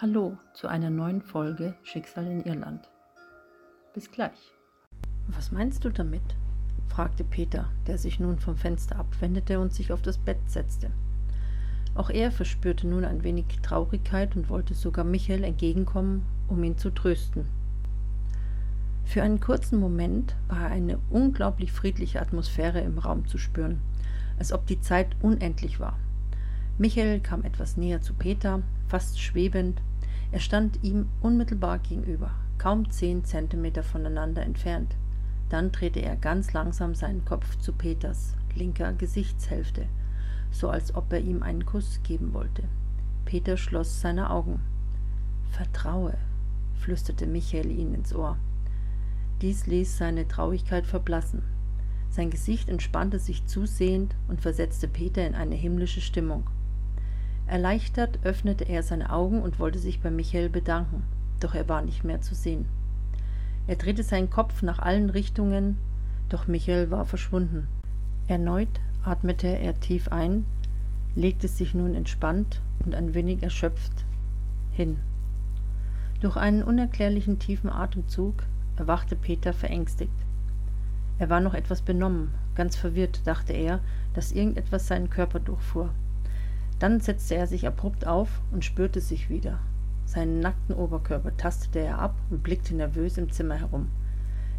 Hallo zu einer neuen Folge Schicksal in Irland. Bis gleich. Was meinst du damit? fragte Peter, der sich nun vom Fenster abwendete und sich auf das Bett setzte. Auch er verspürte nun ein wenig Traurigkeit und wollte sogar Michael entgegenkommen, um ihn zu trösten. Für einen kurzen Moment war eine unglaublich friedliche Atmosphäre im Raum zu spüren, als ob die Zeit unendlich war. Michael kam etwas näher zu Peter, fast schwebend. Er stand ihm unmittelbar gegenüber, kaum zehn Zentimeter voneinander entfernt. Dann drehte er ganz langsam seinen Kopf zu Peters linker Gesichtshälfte, so als ob er ihm einen Kuss geben wollte. Peter schloss seine Augen. Vertraue, flüsterte Michael ihn ins Ohr. Dies ließ seine Traurigkeit verblassen. Sein Gesicht entspannte sich zusehend und versetzte Peter in eine himmlische Stimmung. Erleichtert öffnete er seine Augen und wollte sich bei Michael bedanken, doch er war nicht mehr zu sehen. Er drehte seinen Kopf nach allen Richtungen, doch Michael war verschwunden. Erneut atmete er tief ein, legte sich nun entspannt und ein wenig erschöpft hin. Durch einen unerklärlichen tiefen Atemzug erwachte Peter verängstigt. Er war noch etwas benommen, ganz verwirrt, dachte er, dass irgendetwas seinen Körper durchfuhr. Dann setzte er sich abrupt auf und spürte sich wieder. Seinen nackten Oberkörper tastete er ab und blickte nervös im Zimmer herum.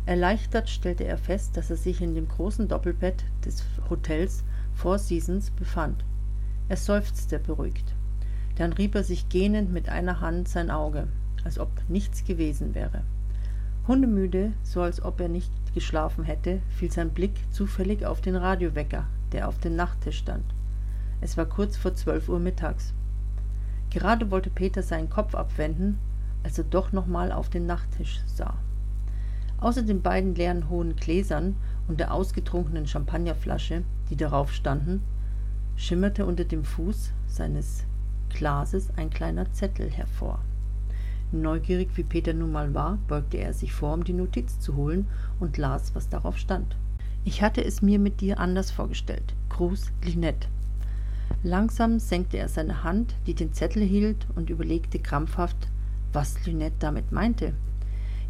Erleichtert stellte er fest, dass er sich in dem großen Doppelbett des Hotels Four Seasons befand. Er seufzte beruhigt. Dann rieb er sich gähnend mit einer Hand sein Auge, als ob nichts gewesen wäre. Hundemüde, so als ob er nicht geschlafen hätte, fiel sein Blick zufällig auf den Radiowecker, der auf dem Nachttisch stand. Es war kurz vor zwölf Uhr mittags. Gerade wollte Peter seinen Kopf abwenden, als er doch nochmal auf den Nachttisch sah. Außer den beiden leeren hohen Gläsern und der ausgetrunkenen Champagnerflasche, die darauf standen, schimmerte unter dem Fuß seines Glases ein kleiner Zettel hervor. Neugierig wie Peter nun mal war, beugte er sich vor, um die Notiz zu holen und las, was darauf stand. Ich hatte es mir mit dir anders vorgestellt. Gruß Linette. Langsam senkte er seine Hand, die den Zettel hielt, und überlegte krampfhaft, was Lynette damit meinte.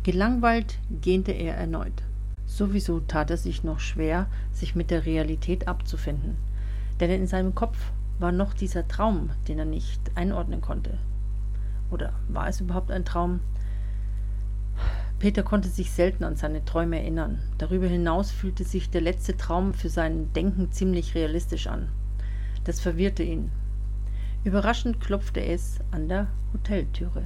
Gelangweilt gähnte er erneut. Sowieso tat er sich noch schwer, sich mit der Realität abzufinden, denn in seinem Kopf war noch dieser Traum, den er nicht einordnen konnte. Oder war es überhaupt ein Traum? Peter konnte sich selten an seine Träume erinnern. Darüber hinaus fühlte sich der letzte Traum für sein Denken ziemlich realistisch an. Das verwirrte ihn. Überraschend klopfte es an der Hoteltüre.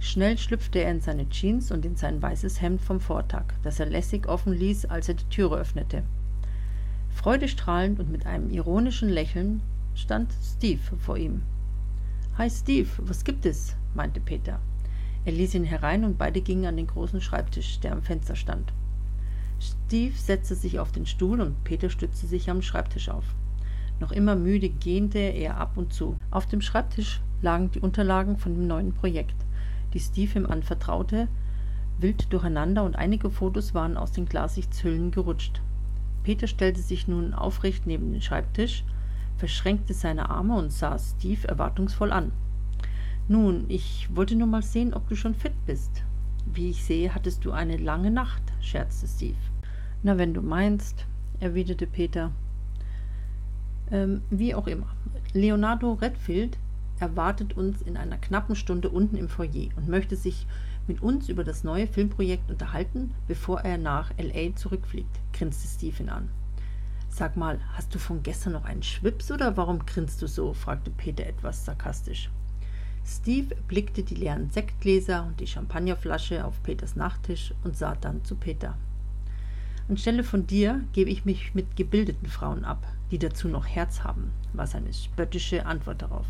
Schnell schlüpfte er in seine Jeans und in sein weißes Hemd vom Vortag, das er lässig offen ließ, als er die Türe öffnete. Freudestrahlend und mit einem ironischen Lächeln stand Steve vor ihm. Hi Steve, was gibt es? meinte Peter. Er ließ ihn herein und beide gingen an den großen Schreibtisch, der am Fenster stand. Steve setzte sich auf den Stuhl und Peter stützte sich am Schreibtisch auf. Noch immer müde gähnte er ab und zu. Auf dem Schreibtisch lagen die Unterlagen von dem neuen Projekt, die Steve ihm anvertraute, wild durcheinander und einige Fotos waren aus den Glasichtshüllen gerutscht. Peter stellte sich nun aufrecht neben den Schreibtisch, verschränkte seine Arme und sah Steve erwartungsvoll an. Nun, ich wollte nur mal sehen, ob du schon fit bist. Wie ich sehe, hattest du eine lange Nacht, scherzte Steve. Na, wenn du meinst, erwiderte Peter. Ähm, wie auch immer. Leonardo Redfield erwartet uns in einer knappen Stunde unten im Foyer und möchte sich mit uns über das neue Filmprojekt unterhalten, bevor er nach LA zurückfliegt, grinste Stephen an. Sag mal, hast du von gestern noch einen Schwips oder warum grinst du so? fragte Peter etwas sarkastisch. Steve blickte die leeren Sektgläser und die Champagnerflasche auf Peters Nachttisch und sah dann zu Peter. Anstelle von dir gebe ich mich mit gebildeten Frauen ab, die dazu noch Herz haben, war seine spöttische Antwort darauf.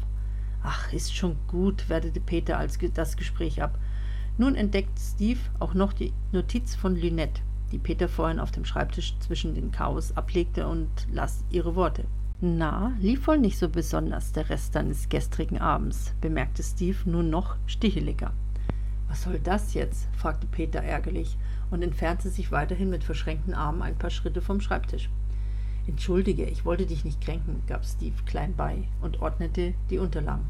Ach, ist schon gut, wertete Peter als das Gespräch ab. Nun entdeckt Steve auch noch die Notiz von Lynette, die Peter vorhin auf dem Schreibtisch zwischen den Chaos ablegte und las ihre Worte. Na, lief wohl nicht so besonders der Rest deines gestrigen Abends, bemerkte Steve nun noch sticheliger. Was soll das jetzt? fragte Peter ärgerlich und entfernte sich weiterhin mit verschränkten Armen ein paar Schritte vom Schreibtisch. Entschuldige, ich wollte dich nicht kränken, gab Steve klein bei und ordnete die Unterlagen.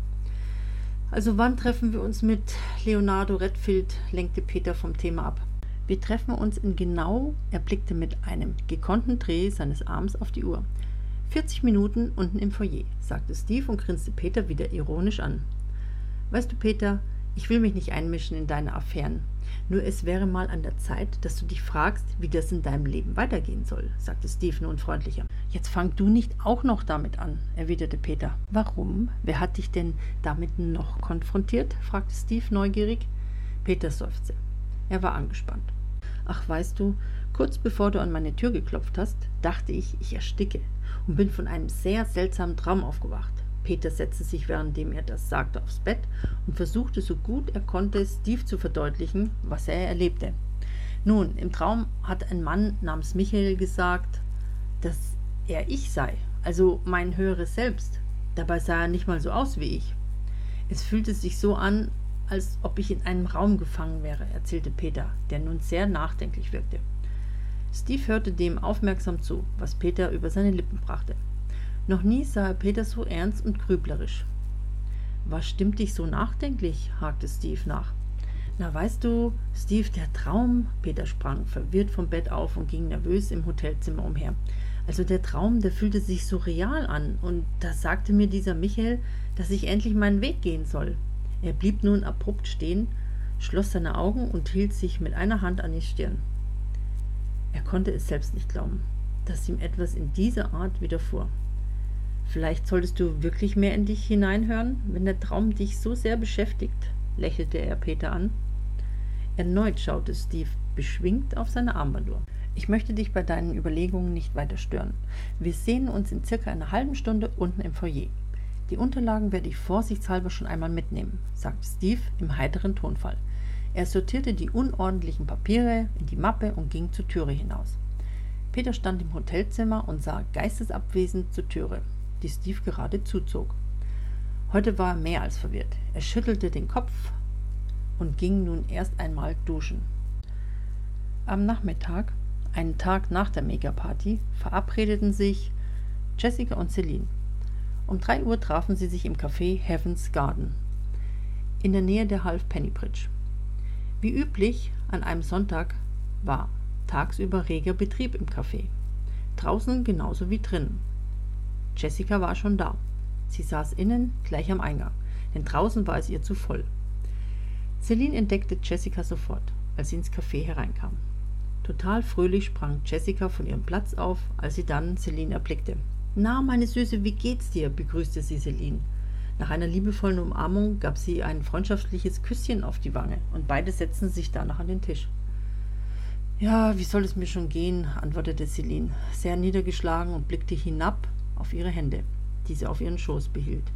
Also wann treffen wir uns mit Leonardo Redfield? lenkte Peter vom Thema ab. Wir treffen uns in genau, er blickte mit einem gekonnten Dreh seines Arms auf die Uhr. 40 Minuten unten im Foyer, sagte Steve und grinste Peter wieder ironisch an. Weißt du, Peter, ich will mich nicht einmischen in deine Affären. Nur es wäre mal an der Zeit, dass du dich fragst, wie das in deinem Leben weitergehen soll, sagte Steve nun freundlicher. Jetzt fang du nicht auch noch damit an, erwiderte Peter. Warum? Wer hat dich denn damit noch konfrontiert? fragte Steve neugierig. Peter seufzte. Er war angespannt. Ach, weißt du, kurz bevor du an meine Tür geklopft hast, dachte ich, ich ersticke und bin von einem sehr seltsamen Traum aufgewacht. Peter setzte sich, währenddem er das sagte, aufs Bett und versuchte so gut er konnte, Steve zu verdeutlichen, was er erlebte. Nun, im Traum hat ein Mann namens Michael gesagt, dass er ich sei, also mein höheres Selbst. Dabei sah er nicht mal so aus wie ich. Es fühlte sich so an, als ob ich in einem Raum gefangen wäre, erzählte Peter, der nun sehr nachdenklich wirkte. Steve hörte dem aufmerksam zu, was Peter über seine Lippen brachte. Noch nie sah er Peter so ernst und grüblerisch. Was stimmt dich so nachdenklich? hakte Steve nach. Na, weißt du, Steve, der Traum. Peter sprang verwirrt vom Bett auf und ging nervös im Hotelzimmer umher. Also der Traum, der fühlte sich so real an, und da sagte mir dieser Michael, dass ich endlich meinen Weg gehen soll. Er blieb nun abrupt stehen, schloss seine Augen und hielt sich mit einer Hand an die Stirn. Er konnte es selbst nicht glauben, dass ihm etwas in dieser Art widerfuhr. Vielleicht solltest du wirklich mehr in dich hineinhören, wenn der Traum dich so sehr beschäftigt, lächelte er Peter an. Erneut schaute Steve beschwingt auf seine Armbanduhr. Ich möchte dich bei deinen Überlegungen nicht weiter stören. Wir sehen uns in circa einer halben Stunde unten im Foyer. Die Unterlagen werde ich vorsichtshalber schon einmal mitnehmen, sagte Steve im heiteren Tonfall. Er sortierte die unordentlichen Papiere in die Mappe und ging zur Türe hinaus. Peter stand im Hotelzimmer und sah geistesabwesend zur Türe, die Steve gerade zuzog. Heute war er mehr als verwirrt. Er schüttelte den Kopf und ging nun erst einmal duschen. Am Nachmittag, einen Tag nach der Megaparty, verabredeten sich Jessica und Celine. Um drei Uhr trafen sie sich im Café Heaven's Garden in der Nähe der Halfpenny Bridge. Wie üblich an einem Sonntag war tagsüber reger Betrieb im Café. Draußen genauso wie drinnen. Jessica war schon da. Sie saß innen gleich am Eingang, denn draußen war es ihr zu voll. Celine entdeckte Jessica sofort, als sie ins Café hereinkam. Total fröhlich sprang Jessica von ihrem Platz auf, als sie dann Celine erblickte. Na, meine Süße, wie geht's dir? begrüßte sie Celine. Nach einer liebevollen Umarmung gab sie ein freundschaftliches Küsschen auf die Wange und beide setzten sich danach an den Tisch. Ja, wie soll es mir schon gehen, antwortete Celine, sehr niedergeschlagen und blickte hinab auf ihre Hände, die sie auf ihren Schoß behielt.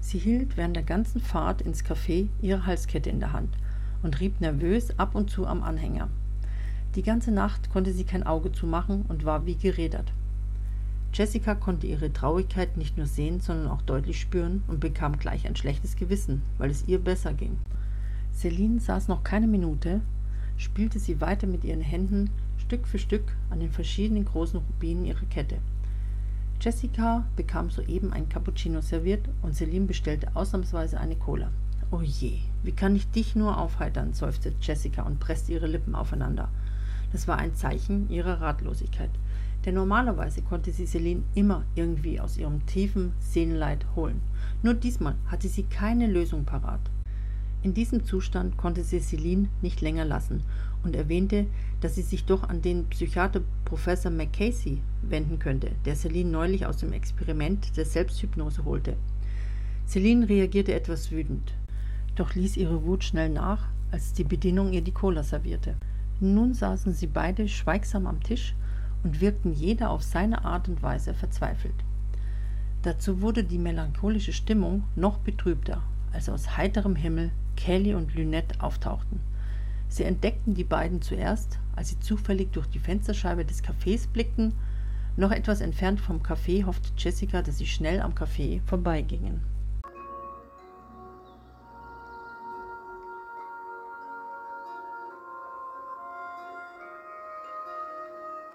Sie hielt während der ganzen Fahrt ins Café ihre Halskette in der Hand und rieb nervös ab und zu am Anhänger. Die ganze Nacht konnte sie kein Auge zumachen und war wie gerädert. Jessica konnte ihre Traurigkeit nicht nur sehen, sondern auch deutlich spüren und bekam gleich ein schlechtes Gewissen, weil es ihr besser ging. Celine saß noch keine Minute, spielte sie weiter mit ihren Händen Stück für Stück an den verschiedenen großen Rubinen ihrer Kette. Jessica bekam soeben ein Cappuccino serviert und Celine bestellte ausnahmsweise eine Cola. Oh je, wie kann ich dich nur aufheitern, seufzte Jessica und presste ihre Lippen aufeinander. Das war ein Zeichen ihrer Ratlosigkeit denn normalerweise konnte sie Celine immer irgendwie aus ihrem tiefen Seelenleid holen. Nur diesmal hatte sie keine Lösung parat. In diesem Zustand konnte sie Celine nicht länger lassen und erwähnte, dass sie sich doch an den Psychiater Professor McCasey wenden könnte, der Celine neulich aus dem Experiment der Selbsthypnose holte. Celine reagierte etwas wütend, doch ließ ihre Wut schnell nach, als die Bedienung ihr die Cola servierte. Nun saßen sie beide schweigsam am Tisch und wirkten jeder auf seine Art und Weise verzweifelt. Dazu wurde die melancholische Stimmung noch betrübter, als aus heiterem Himmel Kelly und Lynette auftauchten. Sie entdeckten die beiden zuerst, als sie zufällig durch die Fensterscheibe des Cafés blickten. Noch etwas entfernt vom Café hoffte Jessica, dass sie schnell am Café vorbeigingen.